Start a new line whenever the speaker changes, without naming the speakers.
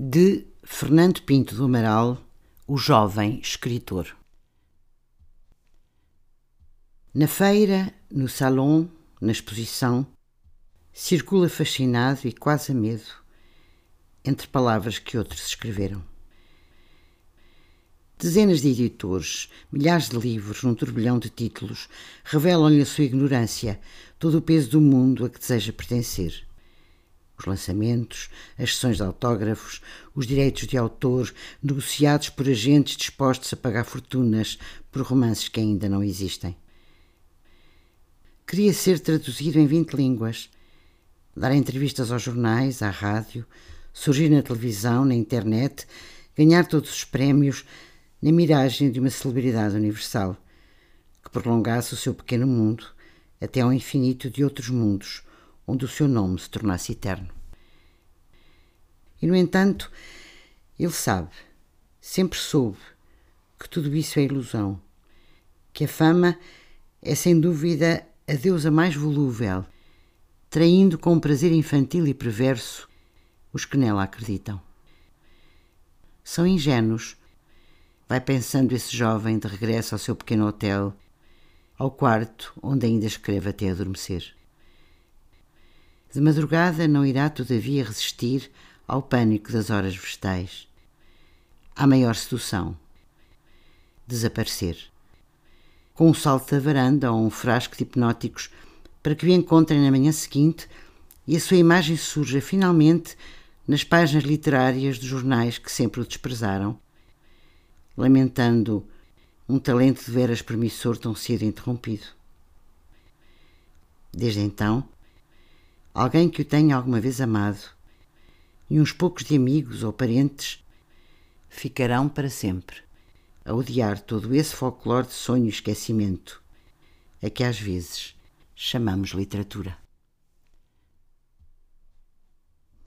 de Fernando Pinto do Amaral, o jovem escritor. Na feira, no salão, na exposição, circula fascinado e quase a medo entre palavras que outros escreveram. Dezenas de editores, milhares de livros num turbilhão de títulos revelam-lhe a sua ignorância, todo o peso do mundo a que deseja pertencer os lançamentos, as sessões de autógrafos, os direitos de autor negociados por agentes dispostos a pagar fortunas por romances que ainda não existem. Queria ser traduzido em 20 línguas, dar entrevistas aos jornais, à rádio, surgir na televisão, na internet, ganhar todos os prémios na miragem de uma celebridade universal que prolongasse o seu pequeno mundo até ao infinito de outros mundos onde o seu nome se tornasse eterno. E, no entanto, ele sabe, sempre soube, que tudo isso é ilusão, que a fama é sem dúvida a deusa mais volúvel, traindo com um prazer infantil e perverso os que nela acreditam. São ingênuos, vai pensando esse jovem de regresso ao seu pequeno hotel, ao quarto onde ainda escreve até adormecer. De madrugada não irá, todavia, resistir ao pânico das horas vegetais. À maior sedução. Desaparecer. Com um salto da varanda ou um frasco de hipnóticos para que o encontrem na manhã seguinte e a sua imagem surja finalmente nas páginas literárias dos jornais que sempre o desprezaram, lamentando um talento de veras promissor tão cedo interrompido. Desde então, alguém que o tenha alguma vez amado, e uns poucos de amigos ou parentes ficarão para sempre a odiar todo esse folclore de sonho e esquecimento, a que às vezes chamamos literatura.